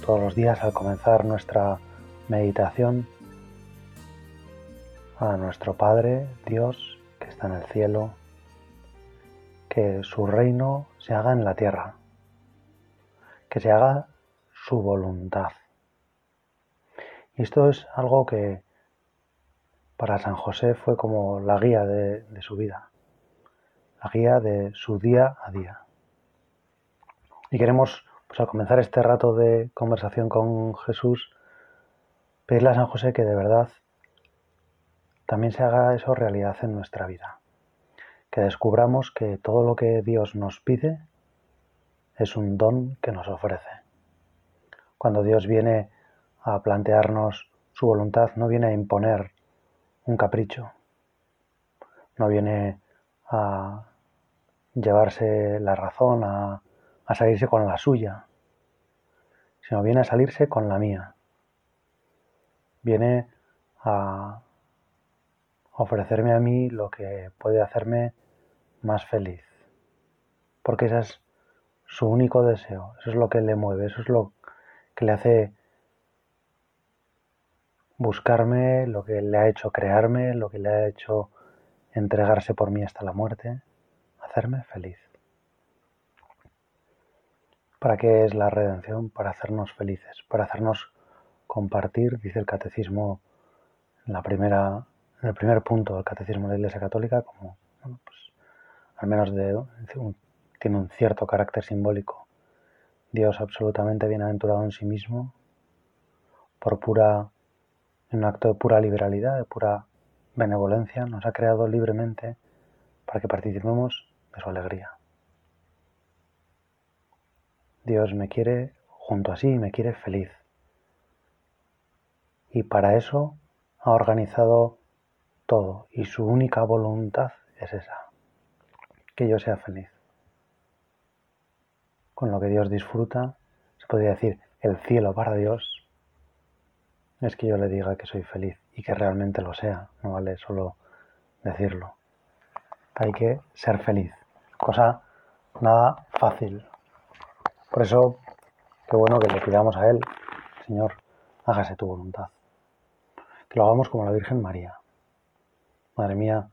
todos los días al comenzar nuestra meditación, a nuestro Padre, Dios, que está en el cielo, que su reino se haga en la tierra, que se haga su voluntad. Y esto es algo que para San José fue como la guía de, de su vida, la guía de su día a día. Y queremos pues al comenzar este rato de conversación con Jesús, pedirle a San José que de verdad también se haga eso realidad en nuestra vida. Que descubramos que todo lo que Dios nos pide es un don que nos ofrece. Cuando Dios viene a plantearnos su voluntad, no viene a imponer un capricho, no viene a llevarse la razón, a a salirse con la suya, sino viene a salirse con la mía. Viene a ofrecerme a mí lo que puede hacerme más feliz. Porque ese es su único deseo, eso es lo que le mueve, eso es lo que le hace buscarme, lo que le ha hecho crearme, lo que le ha hecho entregarse por mí hasta la muerte, hacerme feliz. ¿Para qué es la redención? Para hacernos felices, para hacernos compartir, dice el catecismo en, el primer punto del catecismo de la Iglesia Católica, como pues, al menos tiene un cierto carácter simbólico. Dios absolutamente bienaventurado en sí mismo, por pura, en un acto de pura liberalidad, de pura benevolencia, nos ha creado libremente para que participemos de su alegría. Dios me quiere junto a sí, me quiere feliz. Y para eso ha organizado todo y su única voluntad es esa, que yo sea feliz. Con lo que Dios disfruta, se podría decir, el cielo para Dios es que yo le diga que soy feliz y que realmente lo sea, no vale solo decirlo. Hay que ser feliz, cosa nada fácil, por eso, qué bueno que le pidamos a Él, Señor, hágase tu voluntad. Que lo hagamos como la Virgen María. Madre mía,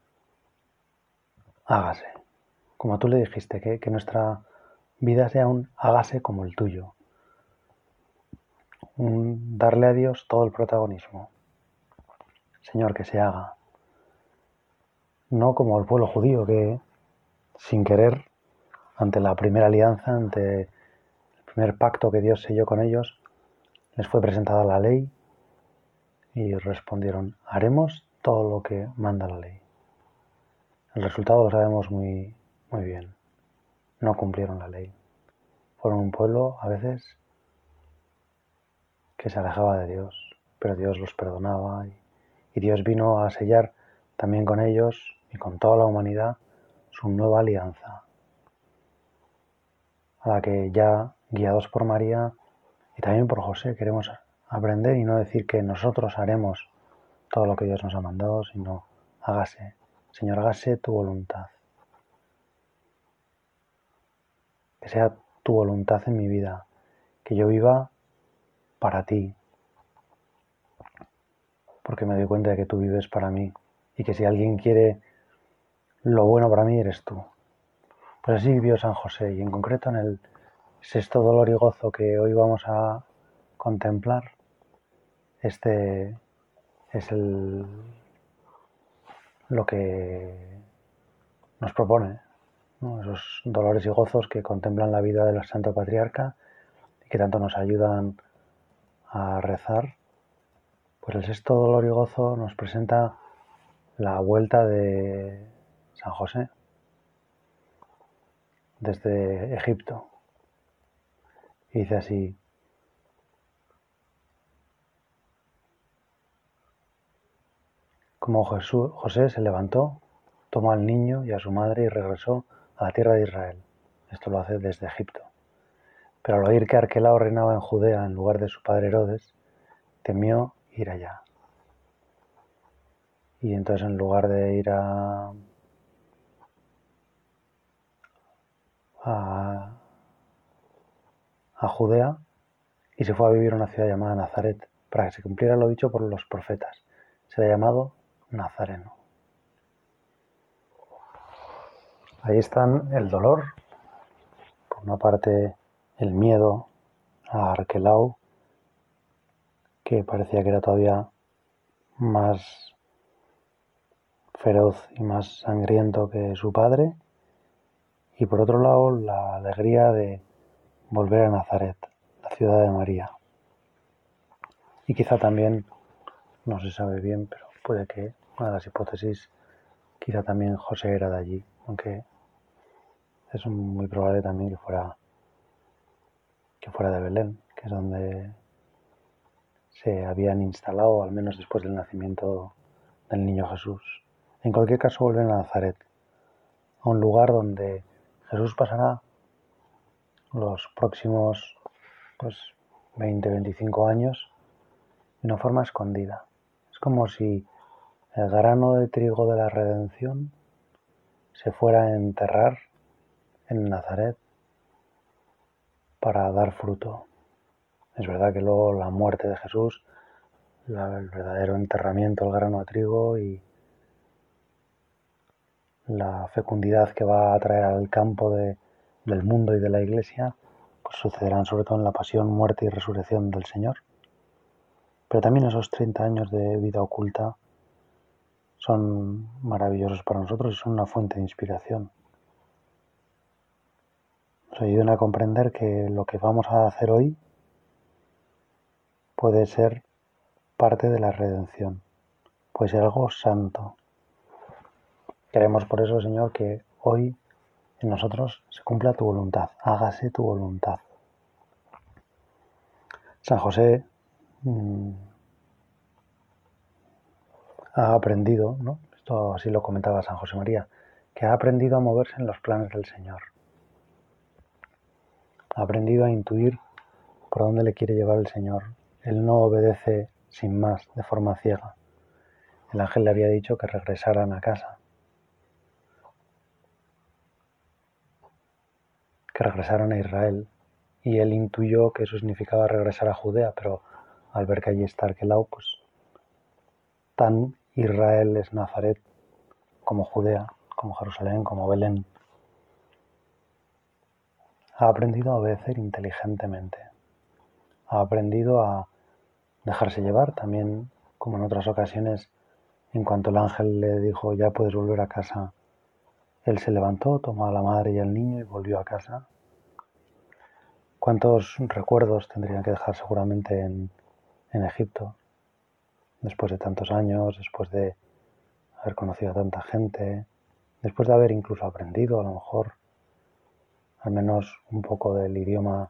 hágase. Como tú le dijiste, que, nuestra vida sea un hágase como el tuyo. Darle a Dios todo el protagonismo. Señor, que se haga. No como el pueblo judío que, sin querer, ante la primera alianza, ante primer pacto que Dios selló con ellos, les fue presentada la ley y respondieron, haremos todo lo que manda la ley. El resultado lo sabemos muy, muy bien. No cumplieron la ley. Fueron un pueblo a veces que se alejaba de Dios, pero Dios los perdonaba y, y Dios vino a sellar también con ellos y con toda la humanidad su nueva alianza, a la que ya guiados por María y también por José, queremos aprender y no decir que nosotros haremos todo lo que Dios nos ha mandado, sino hágase, Señor, hágase tu voluntad. Que sea tu voluntad en mi vida, que yo viva para ti, porque me doy cuenta de que tú vives para mí y que si alguien quiere lo bueno para mí eres tú. Pues así vivió San José y en concreto en el sexto dolor y gozo que hoy vamos a contemplar, este es el, lo que nos propone, esos dolores y gozos que contemplan la vida de la Santo Patriarca y que tanto nos ayudan a rezar. Pues el sexto dolor y gozo nos presenta la vuelta de San José desde Egipto dice así. Como José se levantó, tomó al niño y a su madre y regresó a la tierra de Israel. Esto lo hace desde Egipto. Pero al oír que Arquelao reinaba en Judea en lugar de su padre Herodes, temió ir allá. Y entonces en lugar de ir a a Judea, y se fue a vivir a una ciudad llamada Nazaret, para que se cumpliera lo dicho por los profetas. Se ha llamado Nazareno. Ahí están el dolor, por una parte el miedo a Arquelau, que parecía que era todavía más feroz y más sangriento que su padre, y por otro lado la alegría de volver a Nazaret, la ciudad de María. Y quizá también, no se sabe bien, pero puede que una de las hipótesis, quizá también José era de allí, aunque es muy probable también que fuera que fuera de Belén, que es donde se habían instalado, al menos después del nacimiento del niño Jesús. En cualquier caso, vuelven a Nazaret, a un lugar donde Jesús pasará los próximos pues, 20, 25 años de una forma escondida. Es como si el grano de trigo de la redención se fuera a enterrar en Nazaret para dar fruto. Es verdad que luego la muerte de Jesús, el verdadero enterramiento del grano de trigo y la fecundidad que va a traer al campo del mundo y de la iglesia, pues sucederán sobre todo en la pasión, muerte y resurrección del Señor. Pero también esos 30 años de vida oculta son maravillosos para nosotros y son una fuente de inspiración. Nos ayudan a comprender que lo que vamos a hacer hoy puede ser parte de la redención, puede ser algo santo. Queremos por eso, Señor, que hoy en nosotros se cumpla tu voluntad, hágase tu voluntad. San José mm, ha aprendido, ¿no? esto así lo comentaba San José María, que ha aprendido a moverse en los planes del Señor. Ha aprendido a intuir por dónde le quiere llevar el Señor. Él no obedece sin más, de forma ciega. El ángel le había dicho que regresaran a casa, que regresaran a Israel, y él intuyó que eso significaba regresar a Judea, pero al ver que allí está Arquelau, pues tan Israel es Nazaret como Judea, como Jerusalén, como Belén. Ha aprendido a obedecer inteligentemente. Ha aprendido a dejarse llevar también, como en otras ocasiones, en cuanto el ángel le dijo ya puedes volver a casa, él se levantó, tomó a la madre y al niño y volvió a casa. ¿Cuántos recuerdos tendrían que dejar seguramente en, en Egipto? después de tantos años, después de haber conocido a tanta gente, después de haber incluso aprendido a lo mejor al menos un poco del idioma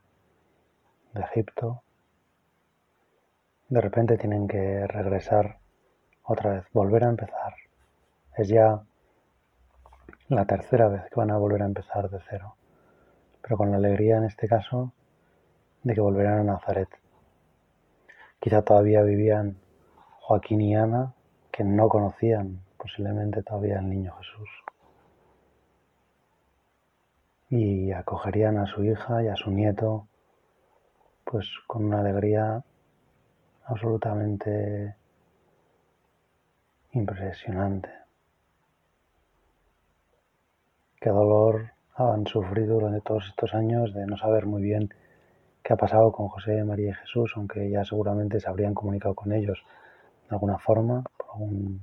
de Egipto, de repente tienen que regresar otra vez, volver a empezar. Es ya la tercera vez que van a volver a empezar de cero, pero con la alegría en este caso de que volverán a Nazaret. Quizá todavía vivían Joaquín y Ana, que no conocían posiblemente todavía al niño Jesús. Y acogerían a su hija y a su nieto, pues con una alegría absolutamente impresionante. Qué dolor han sufrido durante todos estos años de no saber muy bien qué ha pasado con José, María y Jesús, aunque ya seguramente se habrían comunicado con ellos de alguna forma, por algún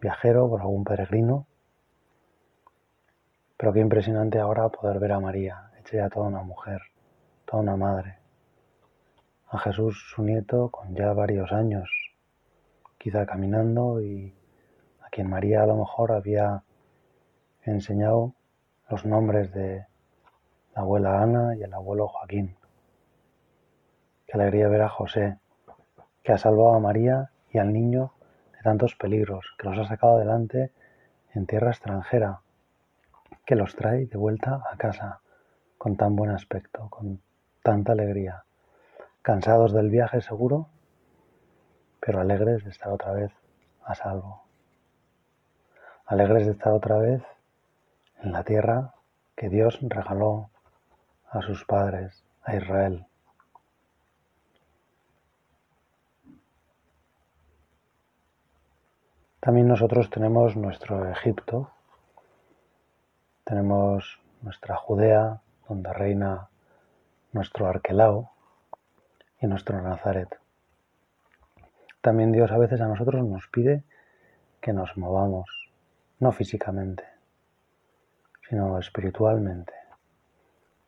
viajero, por algún peregrino. Pero qué impresionante ahora poder ver a María, hecha ya toda una mujer, toda una madre. A Jesús, su nieto, con ya varios años, quizá caminando, y a quien María a lo mejor había enseñado los nombres de la abuela Ana y el abuelo Joaquín. Qué alegría ver a José, que ha salvado a María y al niño de tantos peligros, que los ha sacado adelante en tierra extranjera, que los trae de vuelta a casa con tan buen aspecto, con tanta alegría, cansados del viaje seguro, pero alegres de estar otra vez a salvo, alegres de estar otra vez en la tierra que Dios regaló a sus padres, a Israel. También nosotros tenemos nuestro Egipto, tenemos nuestra Judea, donde reina nuestro Arquelao y nuestro Nazaret. También Dios a veces a nosotros nos pide que nos movamos, no físicamente, sino espiritualmente.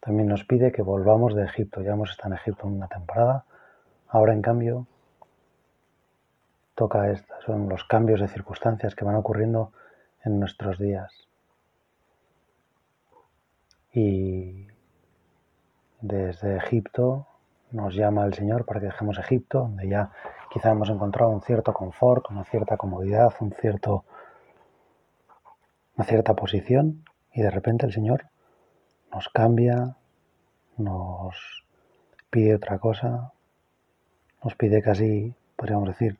También nos pide que volvamos de Egipto. Ya hemos estado en Egipto una temporada. Ahora, en cambio, toca esta. Son los cambios de circunstancias que van ocurriendo en nuestros días. Y desde Egipto nos llama el Señor para que dejemos Egipto, donde ya quizá hemos encontrado un cierto confort, una cierta comodidad, un cierto, una cierta posición, y de repente el Señor nos cambia, nos pide otra cosa, nos pide casi, podríamos decir,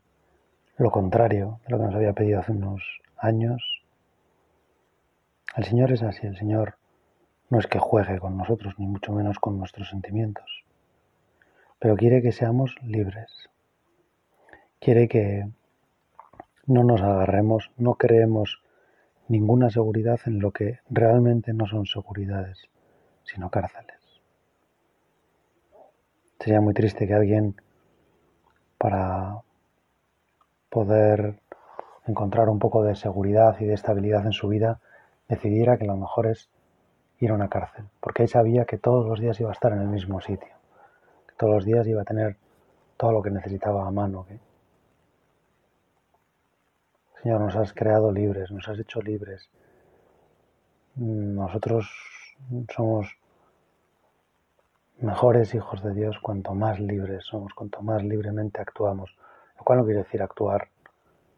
lo contrario de lo que nos había pedido hace unos años. El Señor es así, el Señor no es que juegue con nosotros, ni mucho menos con nuestros sentimientos, pero quiere que seamos libres. Quiere que no nos agarremos, no creemos ninguna seguridad en lo que realmente no son seguridades, sino cárceles. Sería muy triste que alguien, para poder encontrar un poco de seguridad y de estabilidad en su vida, decidiera que lo mejor es ir a una cárcel, porque él sabía que todos los días iba a estar en el mismo sitio, que todos los días iba a tener todo lo que necesitaba a mano, Señor, nos has creado libres, nos has hecho libres. Nosotros somos mejores hijos de Dios cuanto más libres somos, cuanto más libremente actuamos, lo cual no quiere decir actuar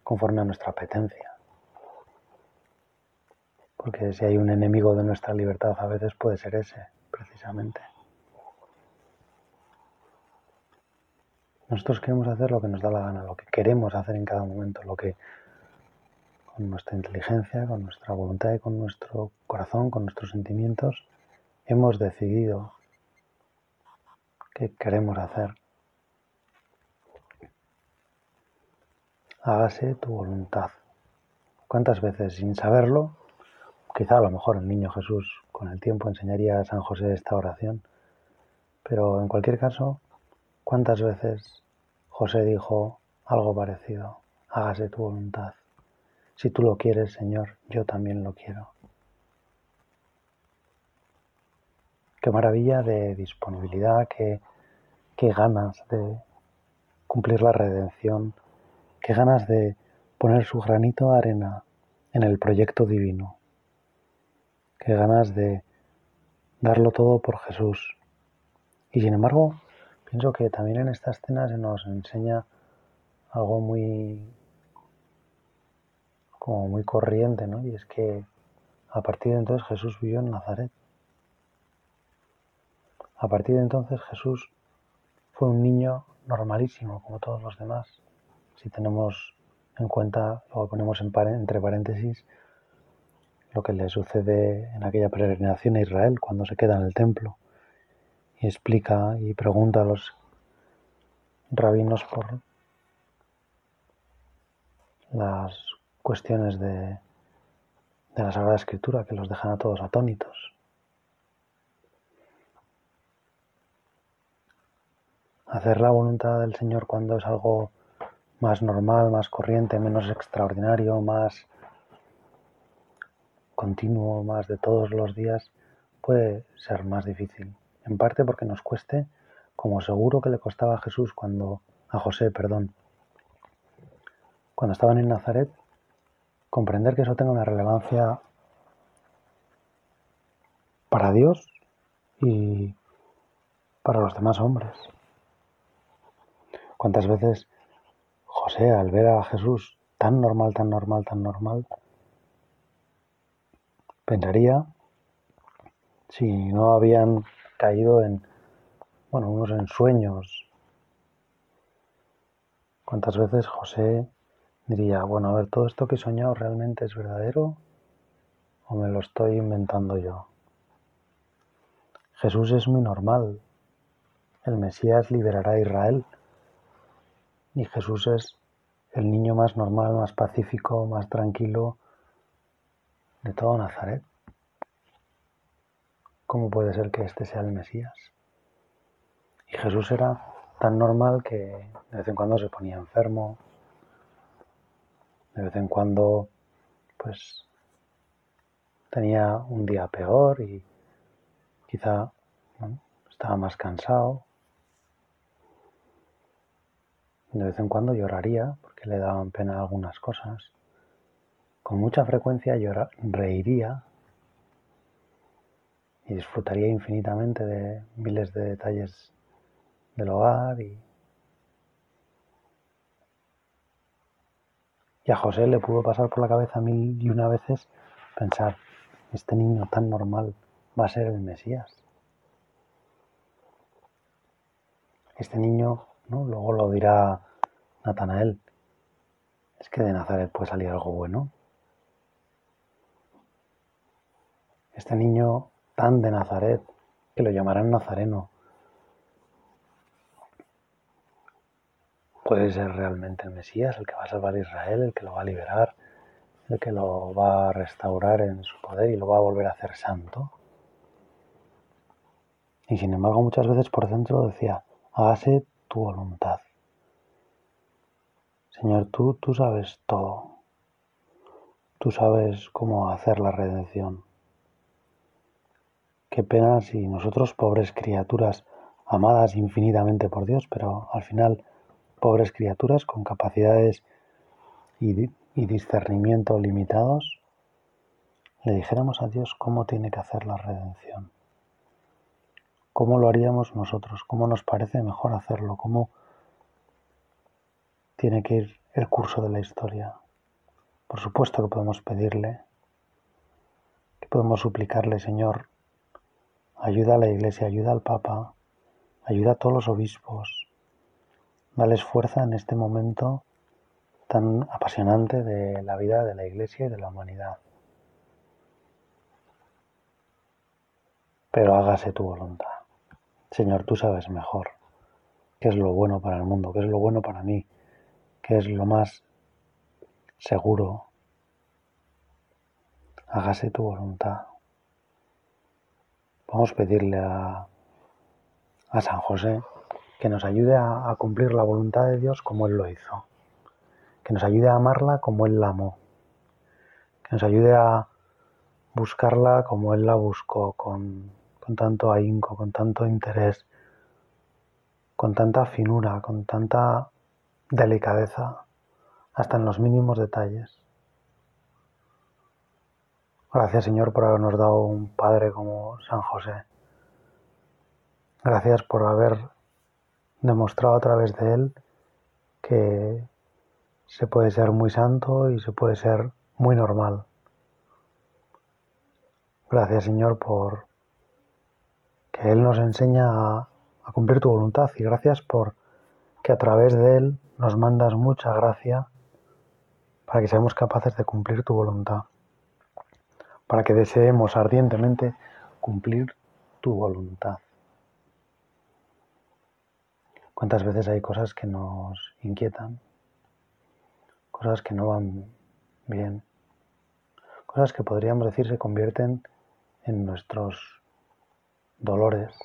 conforme a nuestra apetencia. Porque si hay un enemigo de nuestra libertad a veces puede ser ese, precisamente. Nosotros queremos hacer lo que nos da la gana, lo que queremos hacer en cada momento, lo que con nuestra inteligencia, con nuestra voluntad y con nuestro corazón, con nuestros sentimientos, hemos decidido qué queremos hacer. Hágase tu voluntad. ¿Cuántas veces sin saberlo? Quizá a lo mejor el niño Jesús con el tiempo enseñaría a San José esta oración, pero en cualquier caso, ¿cuántas veces José dijo algo parecido? Hágase tu voluntad. Si tú lo quieres, Señor, yo también lo quiero. Qué maravilla de disponibilidad, qué, ganas de cumplir la redención, qué ganas de poner su granito de arena en el proyecto divino, qué ganas de darlo todo por Jesús. Y sin embargo, pienso que también en esta escena se nos enseña algo muy como muy corriente, ¿no? Y es que a partir de entonces Jesús vivió en Nazaret. A partir de entonces Jesús fue un niño normalísimo, como todos los demás. Si tenemos en cuenta, luego ponemos entre paréntesis, lo que le sucede en aquella peregrinación a Israel cuando se queda en el templo y explica y pregunta a los rabinos por las cuestiones de, de la Sagrada Escritura que los dejan a todos atónitos. Hacer la voluntad del Señor cuando es algo más normal, más corriente, menos extraordinario, más continuo, más de todos los días, puede ser más difícil. En parte porque nos cueste, como seguro que le costaba a Jesús cuando, a José, perdón, cuando estaban en Nazaret, comprender que eso tenga una relevancia para Dios y para los demás hombres. ¿Cuántas veces José, al ver a Jesús tan normal, tan normal, tan normal, pensaría si no habían caído en, bueno, unos ensueños. ¿Cuántas veces José diría, bueno, a ver, todo esto que he soñado realmente es verdadero o me lo estoy inventando yo? Jesús es muy normal. El Mesías liberará a Israel. Y Jesús es el niño más normal, más pacífico, más tranquilo de todo Nazaret. ¿Cómo puede ser que este sea el Mesías? Y Jesús era tan normal que de vez en cuando se ponía enfermo, de vez en cuando pues tenía un día peor y quizá estaba más cansado. De vez en cuando lloraría porque le daban pena algunas cosas. Con mucha frecuencia reiría y disfrutaría infinitamente de miles de detalles del hogar y, y a José le pudo pasar por la cabeza mil y una veces pensar, este niño tan normal va a ser el Mesías. Este niño, ¿no? luego lo dirá Natanael, es que de Nazaret puede salir algo bueno. Este niño tan de Nazaret, que lo llamarán Nazareno, puede ser realmente el Mesías, el que va a salvar a Israel, el que lo va a liberar, el que lo va a restaurar en su poder y lo va a volver a hacer santo. Y sin embargo muchas veces por dentro decía, hágase tu voluntad. Señor, tú, tú sabes todo. Tú sabes cómo hacer la redención. Qué pena si nosotros, pobres criaturas, amadas infinitamente por Dios, pero al final pobres criaturas con capacidades y, discernimiento limitados, le dijéramos a Dios cómo tiene que hacer la redención. ¿Cómo lo haríamos nosotros? ¿Cómo nos parece mejor hacerlo? ¿Cómo tiene que ir el curso de la historia? Por supuesto que podemos pedirle, que podemos suplicarle, Señor, ayuda a la Iglesia, ayuda al Papa, ayuda a todos los obispos, dales fuerza en este momento tan apasionante de la vida de la Iglesia y de la humanidad. Pero hágase tu voluntad. Señor, tú sabes mejor qué es lo bueno para el mundo, qué es lo bueno para mí, qué es lo más seguro. Hágase tu voluntad. Vamos a pedirle a, a San José que nos ayude a, cumplir la voluntad de Dios como Él lo hizo, que nos ayude a amarla como Él la amó, que nos ayude a buscarla como Él la buscó, con tanto ahínco, con tanto interés, con tanta finura, con tanta delicadeza, hasta en los mínimos detalles. Gracias Señor por habernos dado un Padre como San José. Gracias por haber demostrado a través de él que se puede ser muy santo y se puede ser muy normal. Gracias Señor por que Él nos enseña a, cumplir tu voluntad y gracias por que a través de Él nos mandas mucha gracia para que seamos capaces de cumplir tu voluntad, para que deseemos ardientemente cumplir tu voluntad. ¿Cuántas veces hay cosas que nos inquietan? Cosas que no van bien. Cosas que podríamos decir se convierten en nuestros dolores,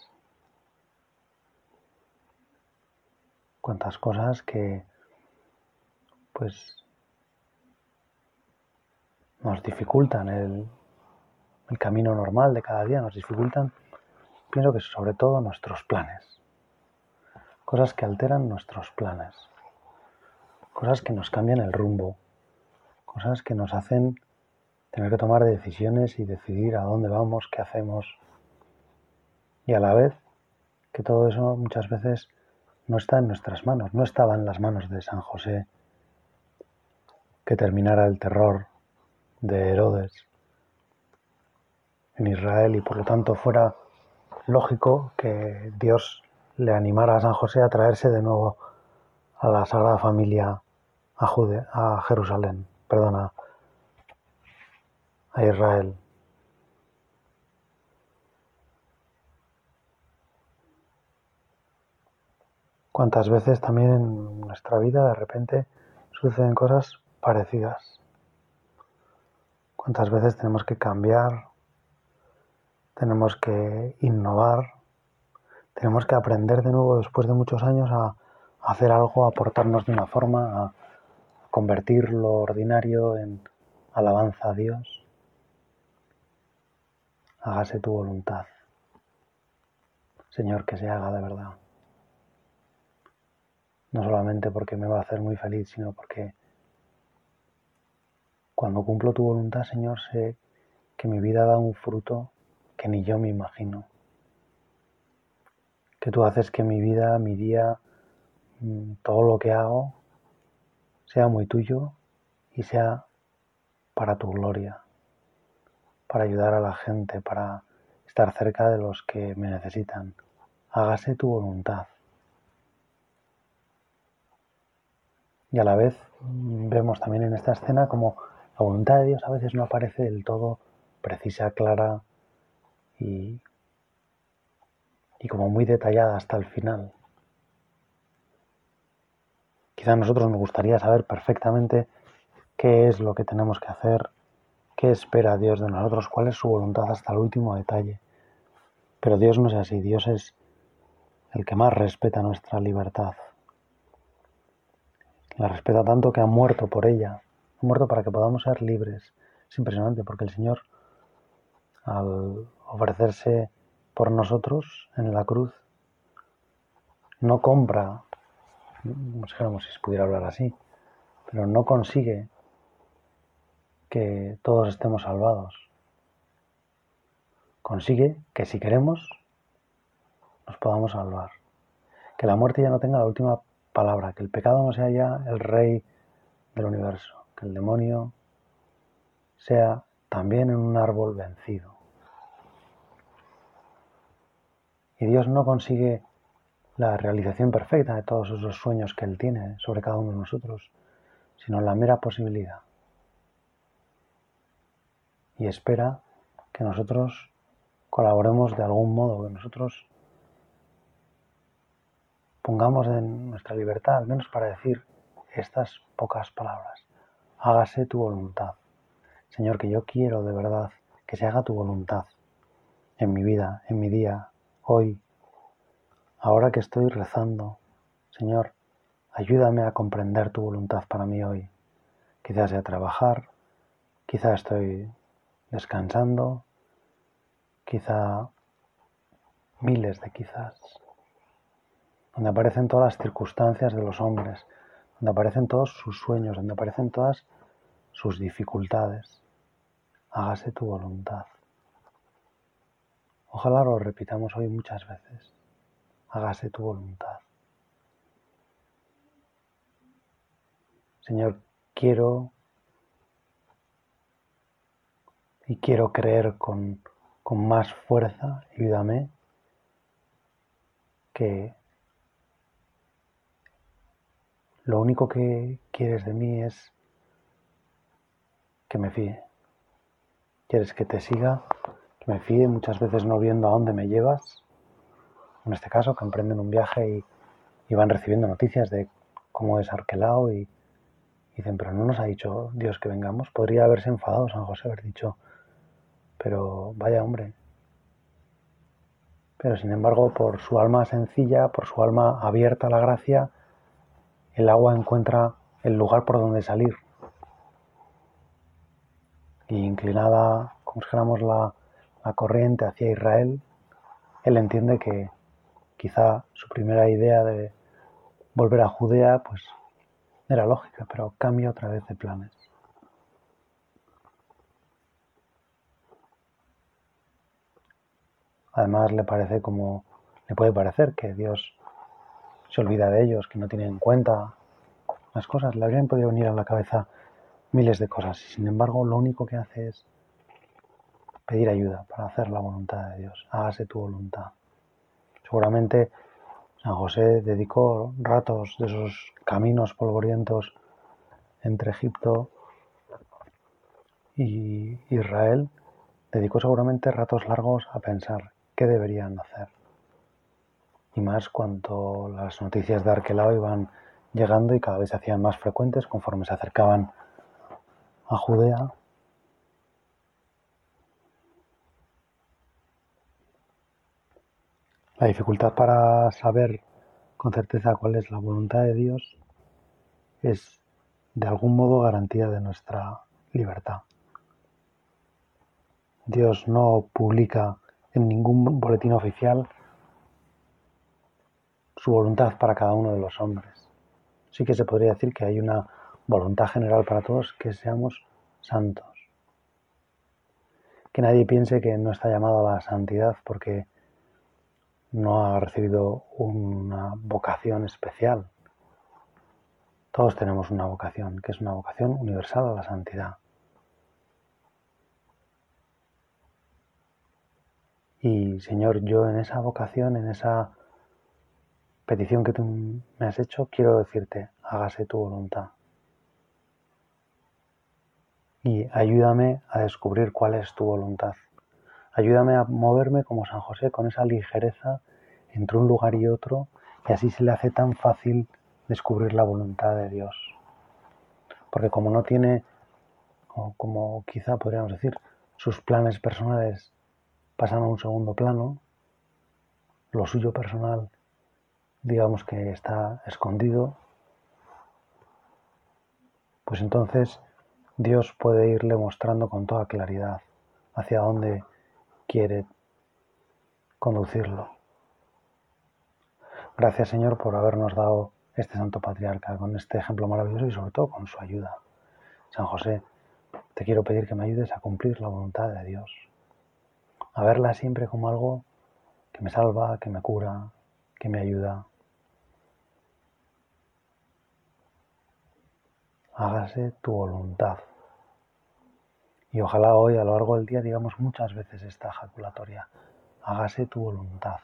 cuántas cosas que pues nos dificultan el, el camino normal de cada día, nos dificultan, pienso que sobre todo nuestros planes, cosas que alteran nuestros planes, cosas que nos cambian el rumbo, cosas que nos hacen tener que tomar decisiones y decidir a dónde vamos, qué hacemos, y a la vez que todo eso muchas veces no está en nuestras manos, no estaba en las manos de San José que terminara el terror de Herodes en Israel y por lo tanto fuera lógico que Dios le animara a San José a traerse de nuevo a la Sagrada Familia a, a Jerusalén, perdona, a Israel. Cuántas veces también en nuestra vida de repente suceden cosas parecidas. Cuántas veces tenemos que cambiar, tenemos que innovar, tenemos que aprender de nuevo después de muchos años a, hacer algo, a aportarnos de una forma, a convertir lo ordinario en alabanza a Dios. Hágase tu voluntad. Señor, que se haga de verdad no solamente porque me va a hacer muy feliz, sino porque cuando cumplo tu voluntad, Señor, sé que mi vida da un fruto que ni yo me imagino. Que tú haces que mi vida, mi día, mm, todo lo que hago, sea muy tuyo y sea para tu gloria, para ayudar a la gente, para estar cerca de los que me necesitan. Hágase tu voluntad. Y a la vez vemos también en esta escena como la voluntad de Dios a veces no aparece del todo precisa, clara y, y como muy detallada hasta el final. Quizá a nosotros nos gustaría saber perfectamente qué es lo que tenemos que hacer, qué espera Dios de nosotros, cuál es su voluntad hasta el último detalle. Pero Dios no es así, Dios es el que más respeta nuestra libertad. La respeta tanto que ha muerto por ella, ha muerto para que podamos ser libres. Es impresionante porque el Señor, al ofrecerse por nosotros en la cruz, no compra, no sé si pudiera hablar así, pero no consigue que todos estemos salvados. Consigue que si queremos nos podamos salvar. Que la muerte ya no tenga la última palabra, que el pecado no sea ya el rey del universo, que el demonio sea también en un árbol vencido. Y Dios no consigue la realización perfecta de todos esos sueños que Él tiene sobre cada uno de nosotros, sino la mera posibilidad. Y espera que nosotros colaboremos de algún modo, que nosotros pongamos en nuestra libertad, al menos para decir estas pocas palabras. Hágase tu voluntad. Señor, que yo quiero de verdad que se haga tu voluntad en mi vida, en mi día, hoy, ahora que estoy rezando. Señor, ayúdame a comprender tu voluntad para mí hoy. Quizás sea trabajar, quizá estoy descansando, quizá miles de quizás donde aparecen todas las circunstancias de los hombres, donde aparecen todos sus sueños, donde aparecen todas sus dificultades. Hágase tu voluntad. Ojalá lo repitamos hoy muchas veces. Hágase tu voluntad. Señor, quiero y quiero creer con, con más fuerza, ayúdame, que Lo único que quieres de mí es que me fíe. Quieres que te siga, me fíe, muchas veces no viendo a dónde me llevas. En este caso, que emprenden un viaje y, van recibiendo noticias de cómo es Arquelao y, dicen, pero no nos ha dicho Dios que vengamos. Podría haberse enfadado San José, haber dicho, pero vaya hombre. Pero sin embargo, por su alma sencilla, por su alma abierta a la gracia, el agua encuentra el lugar por donde salir. Y inclinada, como si la, corriente hacia Israel, él entiende que quizá su primera idea de volver a Judea, pues era lógica, pero cambia otra vez de planes. Además le parece como, le puede parecer que Dios se olvida de ellos, que no tienen en cuenta las cosas. Le habrían podido venir a la cabeza miles de cosas y sin embargo lo único que hace es pedir ayuda para hacer la voluntad de Dios. Hágase tu voluntad. Seguramente San José dedicó ratos de esos caminos polvorientos entre Egipto y Israel, dedicó seguramente ratos largos a pensar qué deberían hacer. Y más cuando las noticias de Arquelao iban llegando y cada vez se hacían más frecuentes conforme se acercaban a Judea. La dificultad para saber con certeza cuál es la voluntad de Dios es de algún modo garantía de nuestra libertad. Dios no publica en ningún boletín oficial su voluntad para cada uno de los hombres. Sí que se podría decir que hay una voluntad general para todos, que seamos santos. Que nadie piense que no está llamado a la santidad porque no ha recibido una vocación especial. Todos tenemos una vocación, que es una vocación universal a la santidad. Y Señor, yo en esa vocación, en esa petición que tú me has hecho, quiero decirte, hágase tu voluntad. Y ayúdame a descubrir cuál es tu voluntad. Ayúdame a moverme como San José con esa ligereza entre un lugar y otro y así se le hace tan fácil descubrir la voluntad de Dios. Porque como no tiene, o como quizá podríamos decir, sus planes personales pasan a un segundo plano, lo suyo personal digamos que está escondido, pues entonces Dios puede irle mostrando con toda claridad hacia dónde quiere conducirlo. Gracias Señor por habernos dado este Santo Patriarca con este ejemplo maravilloso y sobre todo con su ayuda. San José, te quiero pedir que me ayudes a cumplir la voluntad de Dios, a verla siempre como algo que me salva, que me cura, que me ayuda. Hágase tu voluntad. Y ojalá hoy a lo largo del día digamos muchas veces esta ejaculatoria. Hágase tu voluntad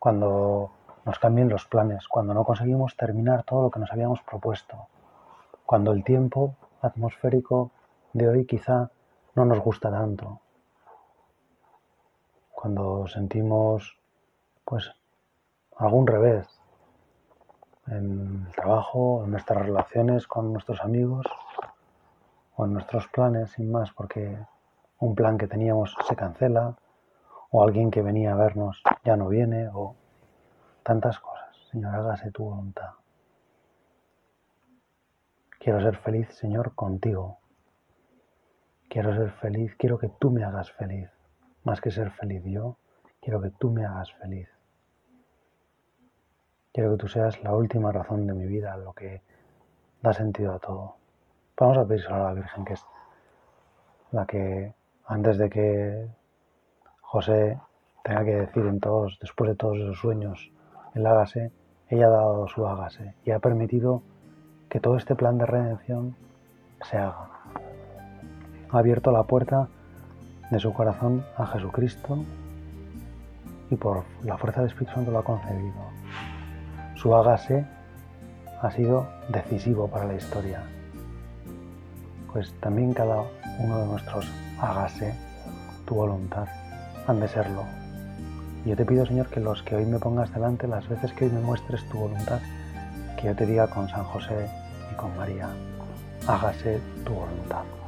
cuando nos cambien los planes, cuando no conseguimos terminar todo lo que nos habíamos propuesto, cuando el tiempo atmosférico de hoy quizá no nos gusta tanto, cuando sentimos pues algún revés en el trabajo, en nuestras relaciones con nuestros amigos o en nuestros planes, sin más, porque un plan que teníamos se cancela o alguien que venía a vernos ya no viene, o tantas cosas. Señor, hágase tu voluntad. Quiero ser feliz, Señor, contigo. Quiero ser feliz, quiero que tú me hagas feliz. Más que ser feliz yo, quiero que tú me hagas feliz. Quiero que tú seas la última razón de mi vida, lo que da sentido a todo. Vamos a pedir a la Virgen, que es la que antes de que José tenga que decir en todos, después de todos esos sueños, el hágase, ella ha dado su hágase y ha permitido que todo este plan de redención se haga. Ha abierto la puerta de su corazón a Jesucristo y por la fuerza del Espíritu Santo lo ha concedido. Su hágase ha sido decisivo para la historia. Pues también cada uno de nuestros hágase tu voluntad han de serlo. Yo te pido, Señor, que los que hoy me pongas delante, las veces que hoy me muestres tu voluntad, que yo te diga con San José y con María, hágase tu voluntad.